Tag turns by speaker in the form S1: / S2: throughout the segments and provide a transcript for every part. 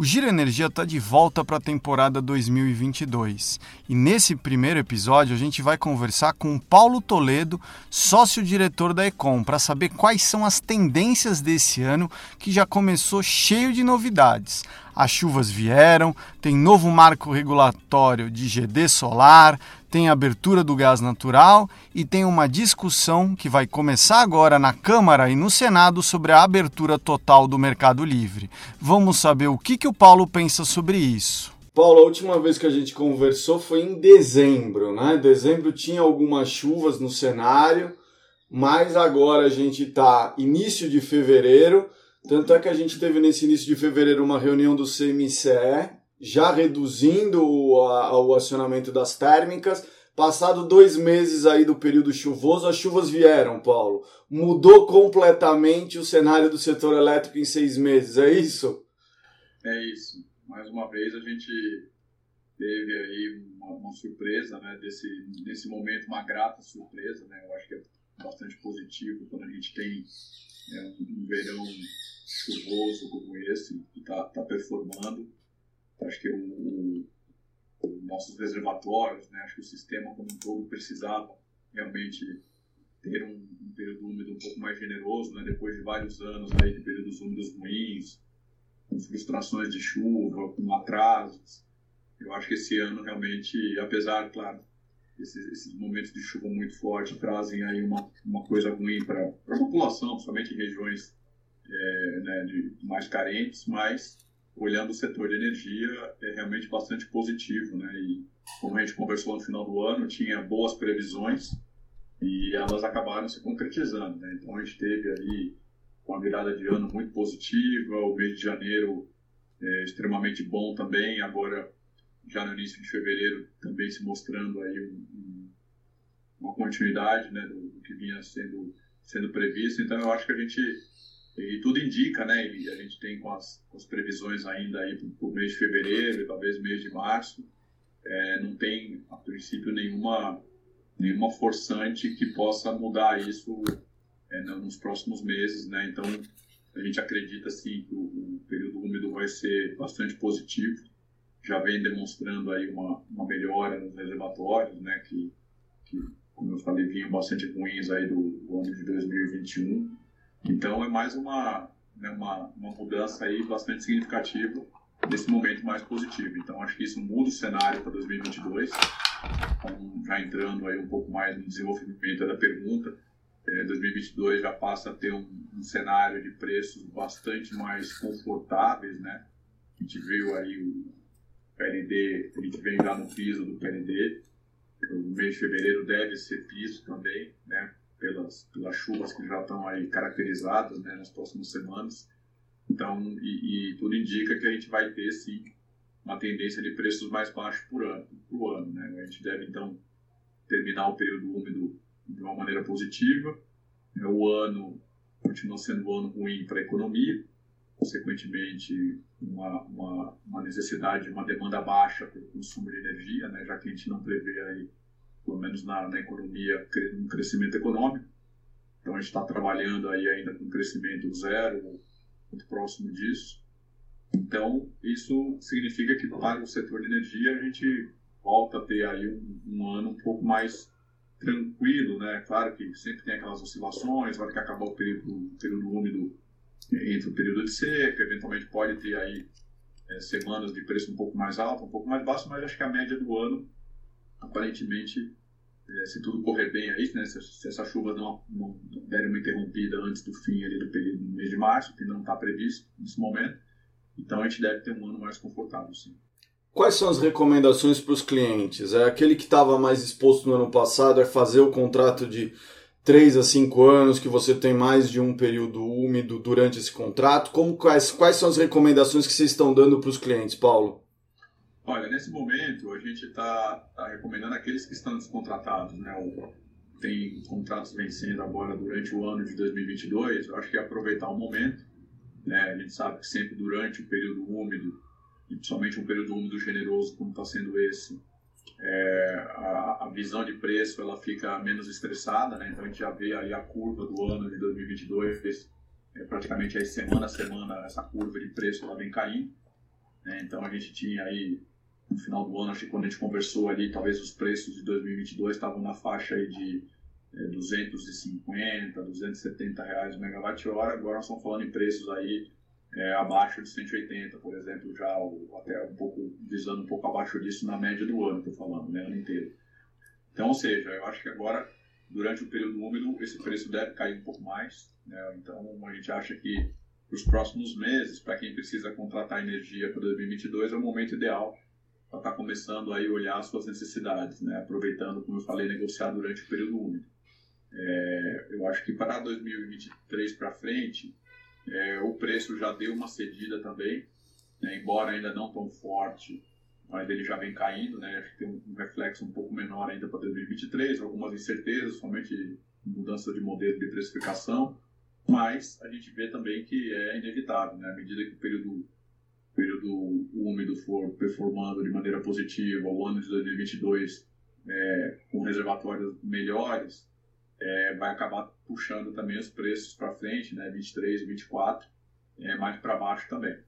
S1: O Giro Energia está de volta para a temporada 2022 e nesse primeiro episódio a gente vai conversar com Paulo Toledo, sócio-diretor da Econ, para saber quais são as tendências desse ano que já começou cheio de novidades. As chuvas vieram, tem novo marco regulatório de GD solar, tem abertura do gás natural e tem uma discussão que vai começar agora na Câmara e no Senado sobre a abertura total do mercado livre. Vamos saber o que, que o Paulo pensa sobre isso.
S2: Paulo, a última vez que a gente conversou foi em dezembro, né? Dezembro tinha algumas chuvas no cenário, mas agora a gente está início de fevereiro, tanto é que a gente teve nesse início de fevereiro uma reunião do CMCE já reduzindo o, a, o acionamento das térmicas. Passado dois meses aí do período chuvoso, as chuvas vieram, Paulo. Mudou completamente o cenário do setor elétrico em seis meses, é isso?
S3: É isso. Mais uma vez a gente teve aí uma, uma surpresa, né? Desse, nesse momento, uma grata surpresa, né? Eu acho que é bastante positivo quando a gente tem é, um, verão chuvoso como esse, que está tá performando. Acho que o, o, nossos reservatórios, né, acho que o sistema como um todo precisava realmente ter um, um, período úmido um pouco mais generoso, né, depois de vários anos aí de períodos úmidos ruins, com frustrações de chuva, com atrasos. Eu acho que esse ano realmente, apesar, claro, esses, esses momentos de chuva muito forte trazem aí uma, uma coisa ruim para a população, principalmente em regiões é, né, de mais carentes, mas olhando o setor de energia, é realmente bastante positivo, né? E como a gente conversou no final do ano, tinha boas previsões e elas acabaram se concretizando, né? Então a gente teve aí uma virada de ano muito positiva, o mês de janeiro é, extremamente bom também, agora já no início de fevereiro também se mostrando aí um, um, uma continuidade, né, do, do que vinha sendo sendo previsto. Então eu acho que a gente e tudo indica, né? E a gente tem com as, com as previsões ainda aí para o mês de fevereiro talvez mês de março, é, não tem, a princípio, nenhuma, nenhuma forçante que possa mudar isso é, nos próximos meses, né? Então, a gente acredita, sim, que o, o, período úmido vai ser bastante positivo. Já vem demonstrando aí uma, uma melhora nos reservatórios, né? Que, que, como eu falei, vinham bastante ruins aí do, do ano de 2021 então é mais uma, né, uma, uma mudança aí bastante significativa nesse momento mais positivo. Então acho que isso muda o cenário para 2022. Então, já entrando aí um pouco mais no desenvolvimento da pergunta, é, 2022 já passa a ter um, um, cenário de preços bastante mais confortáveis, né? A gente viu aí o PLD, a gente vem já no piso do PLD, o mês de fevereiro deve ser piso também, né? Pelas, pelas chuvas que já estão aí caracterizadas né, nas próximas semanas. Então, e, e, tudo indica que a gente vai ter, sim, uma tendência de preços mais baixos por ano. Por ano né? A gente deve, então, terminar o período úmido de uma maneira positiva. É, o ano continua sendo um ano ruim para a economia, consequentemente, uma, uma, uma necessidade, uma demanda baixa pelo consumo de energia, né? já que a gente não prevê aí pelo menos na, na economia, um crescimento econômico. Então a gente está trabalhando aí ainda com crescimento zero, muito próximo disso. Então isso significa que para o setor de energia a gente volta a ter aí um, um ano um pouco mais tranquilo, né? Claro que sempre tem aquelas oscilações, vai que acabar o período, o período úmido entre o período de seca, eventualmente pode ter aí é, semanas de preço um pouco mais alto, um pouco mais baixo, mas acho que a média do ano aparentemente, é, se tudo correr bem aí, né, se, se essa chuva não, não der uma interrompida antes do fim ali do período do mês de março, que não está previsto nesse momento, então a gente deve ter um ano mais confortável, sim.
S2: Quais são as recomendações para os clientes? É aquele que estava mais exposto no ano passado é fazer o contrato de 3 a 5 anos, que você tem mais de um período úmido durante esse contrato. Como quais, quais são as recomendações que vocês estão dando para os clientes, Paulo?
S3: Olha, nesse momento a gente está tá recomendando aqueles que estão descontratados, né? Tem contratos vencendo agora durante o ano de 2022, eu acho que é aproveitar o momento. Né? A gente sabe que sempre durante o período úmido, e principalmente um período úmido generoso como está sendo esse, é, a, a, visão de preço ela fica menos estressada, né? então a gente já vê aí a curva do ano de 2022, é, praticamente aí semana a semana essa curva de preço ela vem caindo. Né? Então a gente tinha aí no final do ano, acho que quando a gente conversou ali, talvez os preços de 2022 estavam na faixa aí de é, 250, 270 reais o megawatt-hora, agora nós estamos falando em preços aí é, abaixo de 180, por exemplo, já até um pouco, visando um pouco abaixo disso na média do ano, estou falando, né, ano inteiro. Então, ou seja, eu acho que agora, durante o período úmido, esse preço deve cair um pouco mais, né, então a gente acha que para os próximos meses, para quem precisa contratar energia para 2022, é o momento ideal para estar tá começando aí a olhar as suas necessidades, né? aproveitando, como eu falei, negociar durante o período úmido. É, eu acho que para 2023 para frente, é, o preço já deu uma cedida também, né? embora ainda não tão forte, mas ele já vem caindo, né? acho que tem um reflexo um pouco menor ainda para 2023, algumas incertezas, somente mudança de modelo de precificação, mas a gente vê também que é inevitável, né? à medida que o período período úmido for performando de maneira positiva, o ano de 2022 é, com reservatórios melhores, é, vai acabar puxando também os preços para frente, né, 23 e 24, é, mais para baixo também.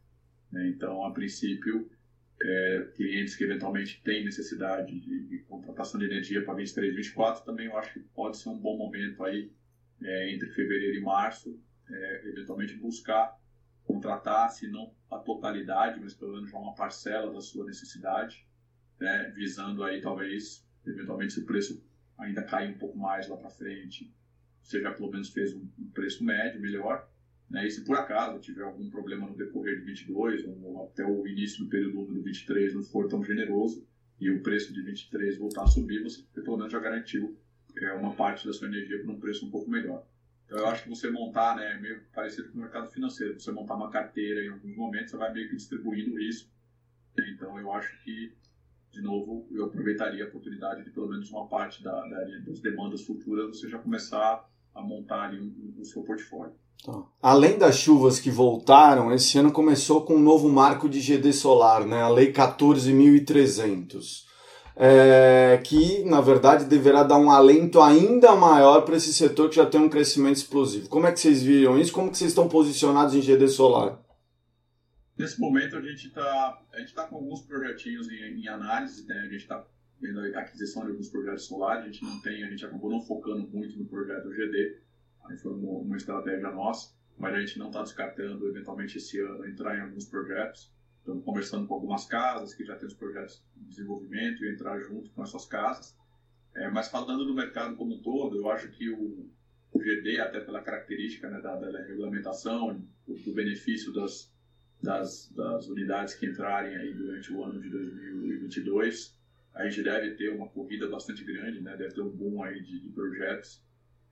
S3: Né? Então, a princípio, é, clientes que eventualmente têm necessidade de, de contratação de energia para 23 e 24, também eu acho que pode ser um bom momento aí, é, entre fevereiro e março, é, eventualmente buscar contratar, se não a totalidade, mas pelo menos uma parcela da sua necessidade, né, visando aí talvez, eventualmente, se o preço ainda cair um pouco mais lá para frente, você já pelo menos fez um, preço médio melhor, né, e se por acaso tiver algum problema no decorrer de 22 ou até o início do período do 23 não for tão generoso e o preço de 23 voltar a subir, você pelo menos já garantiu é, uma parte da sua energia por um preço um pouco melhor. Eu acho que você montar, né, meio parecido com o mercado financeiro, você montar uma carteira em alguns momentos, você vai meio que distribuindo risco. Então, eu acho que, de novo, eu aproveitaria a oportunidade de pelo menos uma parte da, da das demandas futuras você já começar a montar ali o, o seu portfólio.
S2: Tá. Além das chuvas que voltaram, esse ano começou com um novo marco de GD solar, né, a Lei 14.300 é, que na verdade deverá dar um alento ainda maior para esse setor que já tem um crescimento explosivo. Como é que vocês viram isso? Como que vocês estão posicionados em GD Solar?
S3: Nesse momento a gente está a gente está com alguns projetinhos em, em análise, né? a gente está vendo a aquisição de alguns projetos solares, a gente não tem, a gente acabou não focando muito no projeto GD, aí foi uma, uma estratégia nossa, mas a gente não está descartando eventualmente esse ano entrar em alguns projetos. Estamos conversando com algumas casas que já têm os projetos de desenvolvimento e entrar junto com essas casas. É, mas falando do mercado como um todo, eu acho que o, o GD, até pela característica né, da, da, regulamentação, do, benefício das, das, das, unidades que entrarem aí durante o ano de 2022, a gente deve ter uma corrida bastante grande, né, deve ter um boom aí de, de projetos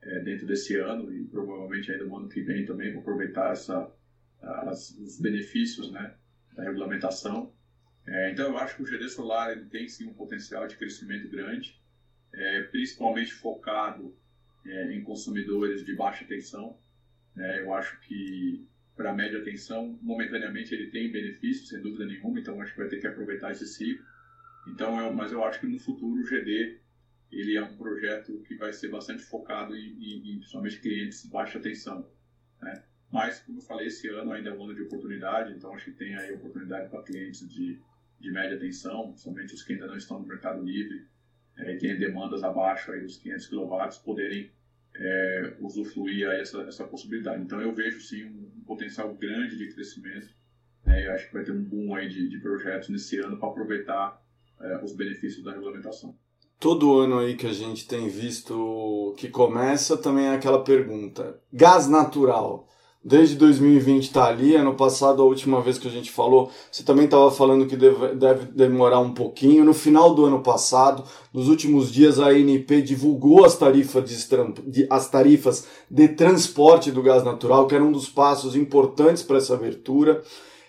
S3: é, dentro desse ano e provavelmente ainda no ano que vem também, para aproveitar essa, as, os benefícios né, da regulamentação. É, então, eu acho que o GD Solar ele tem sim um potencial de crescimento grande, é, principalmente focado é, em consumidores de baixa tensão. É, eu acho que para média tensão, momentaneamente ele tem benefícios, sem dúvida nenhuma, então acho que vai ter que aproveitar esse ciclo. Então, eu, mas eu acho que no futuro o GD ele é um projeto que vai ser bastante focado em, em, em principalmente clientes de baixa tensão. Né? Mas, como eu falei, esse ano ainda é um ano de oportunidade, então acho que tem aí oportunidade para clientes de, de média tensão, somente os que ainda não estão no mercado livre, é, que têm demandas abaixo aí dos 500 kW, poderem é, usufruir aí essa, essa possibilidade. Então eu vejo sim um, um potencial grande de crescimento, né, eu acho que vai ter um boom aí de, de projetos nesse ano para aproveitar é, os benefícios da regulamentação.
S2: Todo ano aí que a gente tem visto que começa também é aquela pergunta: gás natural desde 2020 está ali. Ano passado, a última vez que a gente falou, você também estava falando que deve, deve, demorar um pouquinho. No final do ano passado, nos últimos dias, a ANP divulgou as tarifas de, as tarifas de transporte do gás natural, que era um dos passos importantes para essa abertura.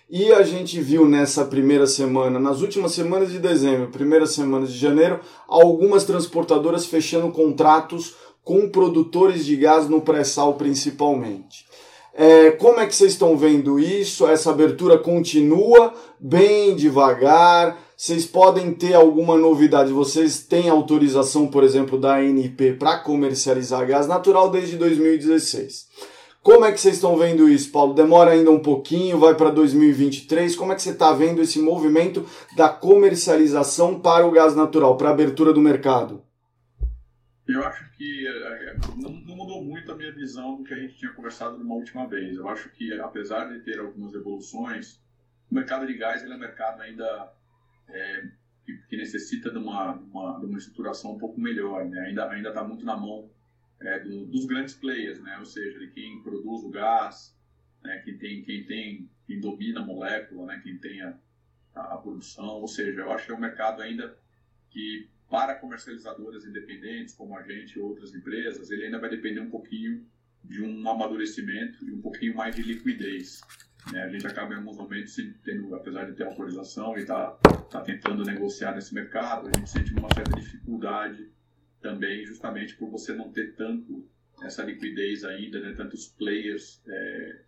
S2: E a gente viu nessa primeira semana, nas últimas semanas de dezembro, primeiras semanas de janeiro, algumas transportadoras fechando contratos com produtores de gás no pré-sal principalmente. É, como é que vocês estão vendo isso? Essa abertura continua bem devagar? Vocês podem ter alguma novidade? Vocês têm autorização, por exemplo, da ANP para comercializar gás natural desde 2016. Como é que vocês estão vendo isso, Paulo? Demora ainda um pouquinho, vai para 2023. Como é que você está vendo esse movimento da comercialização para o gás natural, para a abertura do mercado?
S3: Eu acho que é, é, não, não, mudou muito a minha visão do que a gente tinha conversado numa última vez. Eu acho que, apesar de ter algumas evoluções, o mercado de gás ele é um mercado ainda é, que, que, necessita de uma, uma, de uma estruturação um pouco melhor. Né? Ainda ainda está muito na mão é, do, dos grandes players, né? ou seja, de quem produz o gás, né? quem, tem, quem, tem, quem domina a molécula, né? quem tem a, a, a produção. Ou seja, eu acho que é um mercado ainda que para comercializadoras independentes, como a gente e outras empresas, ele ainda vai depender um pouquinho de um amadurecimento e um pouquinho mais de liquidez. Né? A gente acaba em alguns momentos, tendo, apesar de ter autorização e estar tá, tá tentando negociar nesse mercado, a gente sente uma certa dificuldade também, justamente por você não ter tanto essa liquidez ainda, né? tantos players é,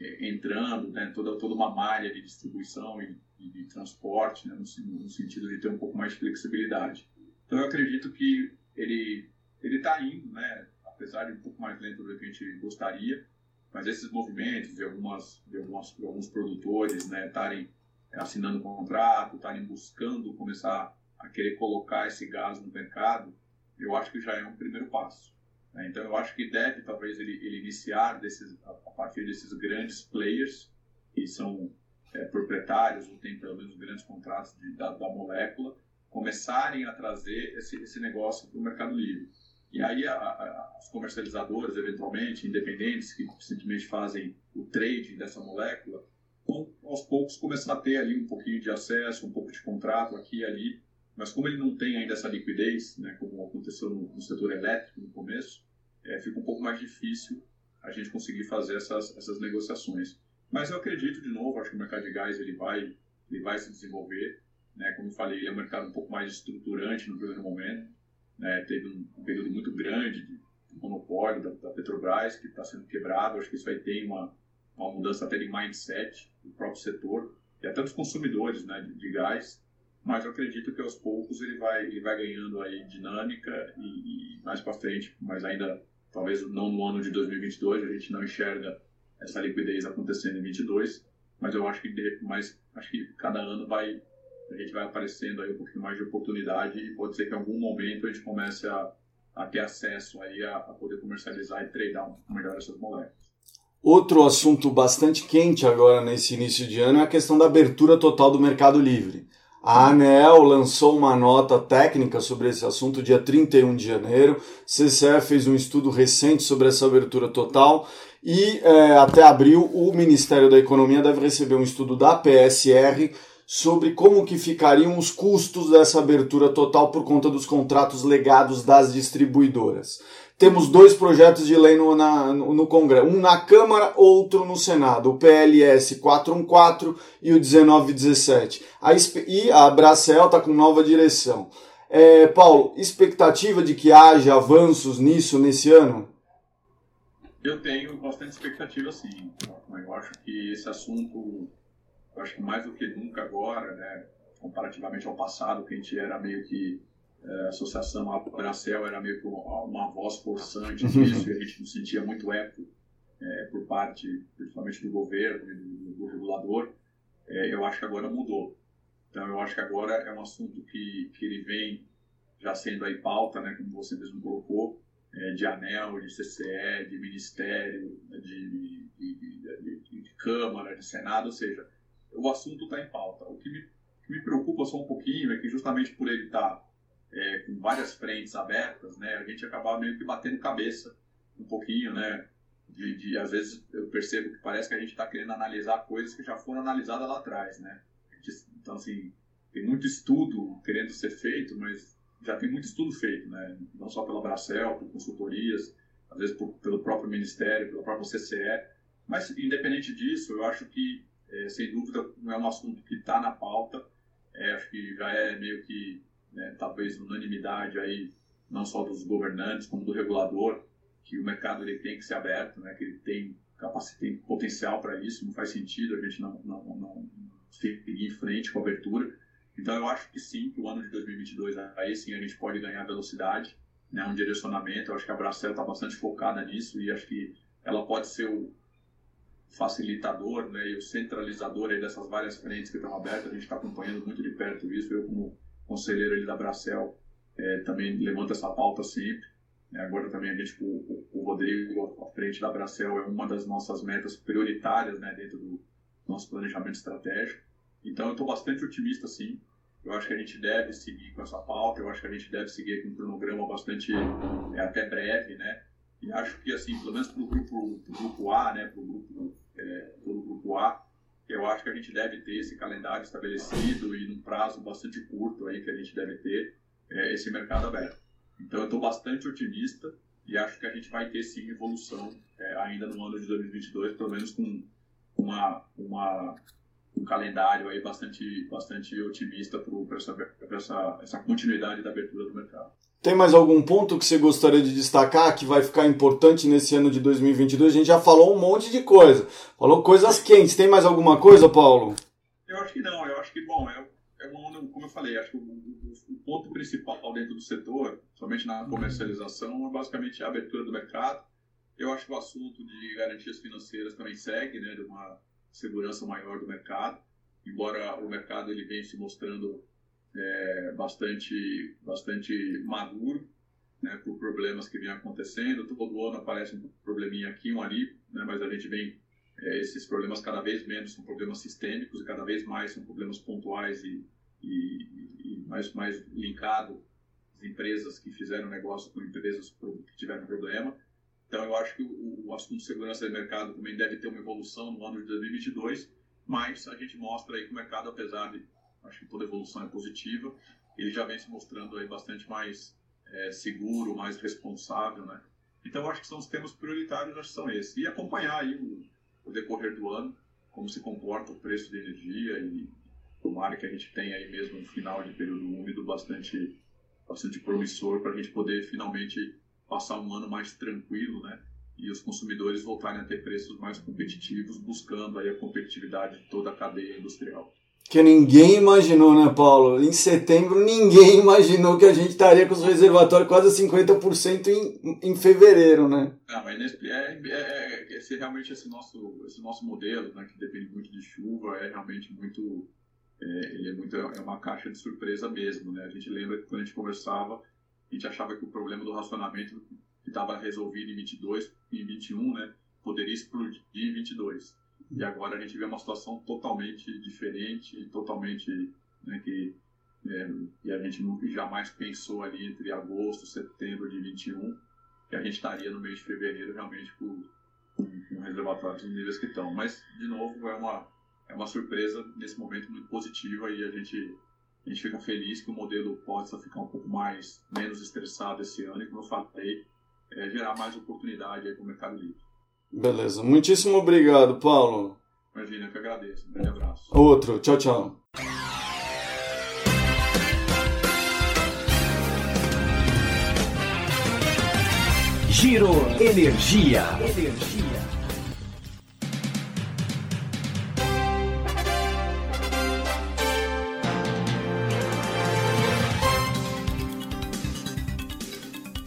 S3: é entrando, né? toda, toda uma malha de distribuição e de transporte, né? no, no sentido de ter um pouco mais de flexibilidade. Então eu acredito que ele ele está indo, né? Apesar de um pouco mais lento do que a gente gostaria, mas esses movimentos de algumas de, algumas, de alguns produtores, né, estarem assinando contrato, estarem buscando começar a querer colocar esse gás no mercado, eu acho que já é um primeiro passo. Né? Então eu acho que deve talvez ele, ele iniciar desses, a, partir desses grandes players que são é, proprietários ou têm pelo menos grandes contratos de, da, da molécula começarem a trazer esse, esse negócio para o Mercado Livre. E aí a, a, as comercializadoras, eventualmente, independentes, que simplesmente fazem o trade dessa molécula, vão aos poucos começar a ter ali um pouquinho de acesso, um pouco de contrato aqui e ali, mas como ele não tem ainda essa liquidez, né, como aconteceu no, no setor elétrico no começo, é, fica um pouco mais difícil a gente conseguir fazer essas, essas negociações. Mas eu acredito, de novo, acho que o mercado de gás ele vai, ele vai se desenvolver. Né? Como eu falei, ele é um mercado um pouco mais estruturante no primeiro momento. Né? Teve um período muito grande de monopólio da, da Petrobras que está sendo quebrado. Acho que isso vai ter uma, uma mudança até de mindset do próprio setor e até dos consumidores né, de, de gás. Mas eu acredito que aos poucos ele vai, ele vai ganhando aí dinâmica e, e mais para frente, mas ainda talvez não no ano de 2022, a gente não enxerga essa liquidez acontecendo em 2022, mas eu acho que, mais, acho que cada ano vai a gente vai aparecendo aí um pouquinho mais de oportunidade e pode ser que em algum momento a gente comece a, a ter acesso aí a, a poder comercializar e treinar um melhor essas moléculas.
S2: Outro assunto bastante quente agora nesse início de ano é a questão da abertura total do mercado livre. A ANEEL lançou uma nota técnica sobre esse assunto dia 31 de janeiro. CCE fez um estudo recente sobre essa abertura total e é, até abril o Ministério da Economia deve receber um estudo da PSR sobre como que ficariam os custos dessa abertura total por conta dos contratos legados das distribuidoras. Temos dois projetos de lei no, na, no Congresso, um na Câmara, outro no Senado, o PLS 414 e o 1917. A, e a Bracel está com nova direção. É, Paulo, expectativa de que haja avanços nisso nesse ano?
S3: Eu tenho bastante expectativa, sim. Eu acho que esse assunto eu acho que mais do que nunca agora, né, comparativamente ao passado, que a gente era meio que é, a associação a Bracel era meio que uma, uma voz forçante disso, e a gente não sentia muito eco é, por parte, principalmente do governo e do, do regulador, é, eu acho que agora mudou. Então, eu acho que agora é um assunto que, que ele vem já sendo aí pauta, né, como você mesmo colocou, é, de ANEL, de CCE, de Ministério, de, de, de, de Câmara, de Senado, ou seja, o assunto está em pauta. O que me, que me, preocupa só um pouquinho é que justamente por ele estar tá, é, com várias frentes abertas, né, a gente acaba meio que batendo cabeça um pouquinho, né, de, de às vezes eu percebo que parece que a gente está querendo analisar coisas que já foram analisadas lá atrás, né. Gente, então assim tem muito estudo querendo ser feito, mas já tem muito estudo feito, né, não só pela Bracel, por consultorias, às vezes por, pelo próprio Ministério, pela própria CCE, mas independente disso, eu acho que é, sem dúvida não é um assunto que está na pauta, é, acho que já é meio que né, talvez unanimidade aí não só dos governantes como do regulador que o mercado ele tem que ser aberto, né, que ele tem capacidade, potencial para isso, não faz sentido a gente não, não, não seguir em frente com a abertura. Então eu acho que sim, que o ano de 2022 aí sim a gente pode ganhar velocidade, né, um direcionamento. Eu acho que a Bracel está bastante focada nisso e acho que ela pode ser o facilitador né, e o centralizador aí dessas várias frentes que estão abertas. A gente está acompanhando muito de perto isso. Eu como conselheiro ali da Bracel é, também levanto essa pauta sempre. É, agora também a gente, o, o Rodrigo, à frente da Bracel, é uma das nossas metas prioritárias né, dentro do nosso planejamento estratégico. Então eu estou bastante otimista, sim. Eu acho que a gente deve seguir com essa pauta, eu acho que a gente deve seguir com um cronograma bastante é, até breve, né? E acho que, assim, pelo menos para o grupo, grupo A, né, para o grupo, é, grupo A, eu acho que a gente deve ter esse calendário estabelecido e num prazo bastante curto aí que a gente deve ter é, esse mercado aberto. Então eu estou bastante otimista e acho que a gente vai ter sim evolução é, ainda no ano de 2022, pelo menos com uma, uma um calendário aí bastante, bastante otimista para essa, essa, essa continuidade da abertura do mercado.
S2: Tem mais algum ponto que você gostaria de destacar que vai ficar importante nesse ano de 2022? A gente já falou um monte de coisa, falou coisas quentes. Tem mais alguma coisa, Paulo?
S3: Eu acho que não. Eu acho que, bom, é, é como eu falei, acho que o, o, o, ponto principal dentro do setor, somente na comercialização, é basicamente a abertura do mercado. Eu acho que o assunto de garantias financeiras também segue, né, de uma segurança maior do mercado, embora o mercado ele venha se mostrando é, bastante, bastante maduro, né, por problemas que vêm acontecendo. Todo ano aparece um probleminha aqui, um ali, né, mas a gente vem é, esses problemas cada vez menos são problemas sistêmicos e cada vez mais são problemas pontuais e, e, e mais mais linkado às empresas que fizeram negócio com empresas que tiveram problema. Então, eu acho que o, o assunto de segurança de mercado também deve ter uma evolução no ano de 2022, mas a gente mostra aí que o mercado, apesar de, acho que toda evolução é positiva, ele já vem se mostrando aí bastante mais é, seguro, mais responsável, né? Então, eu acho que são os temas prioritários, acho que são esses. E acompanhar aí o, o decorrer do ano, como se comporta o preço de energia e tomara que a gente tenha aí mesmo um final de período úmido bastante, bastante promissor para a gente poder finalmente passar um ano mais tranquilo, né? E os consumidores voltarem a ter preços mais competitivos, buscando aí a competitividade de toda a cadeia industrial.
S2: Que ninguém imaginou, né, Paulo? Em setembro, ninguém imaginou que a gente estaria com os reservatórios quase 50% em, em fevereiro, né?
S3: Ah, mas nesse, é, é, é, esse, realmente esse nosso, esse nosso modelo, né, que depende muito de chuva, é realmente muito. É, ele é, muito, é uma caixa de surpresa mesmo, né? A gente lembra que quando a gente conversava, a gente achava que o problema do racionamento que estava resolvido em 22 e 21, né, poderia explodir em 22. E agora a gente vê uma situação totalmente diferente, totalmente né, que é, e a gente nunca, jamais pensou ali entre agosto, setembro de 21 que a gente estaria no mês de fevereiro realmente com, com, com reservatórios nos níveis que estão. Mas de novo é uma é uma surpresa nesse momento muito positiva e a gente a gente fica feliz que o modelo possa ficar um pouco mais menos estressado esse ano e, como eu falei, é, gerar mais oportunidade para o mercado livre.
S2: Beleza. Muitíssimo obrigado, Paulo.
S3: Imagina, eu que agradeço. Um grande abraço.
S2: Outro. Tchau, tchau.
S4: Giro Energia. Energia.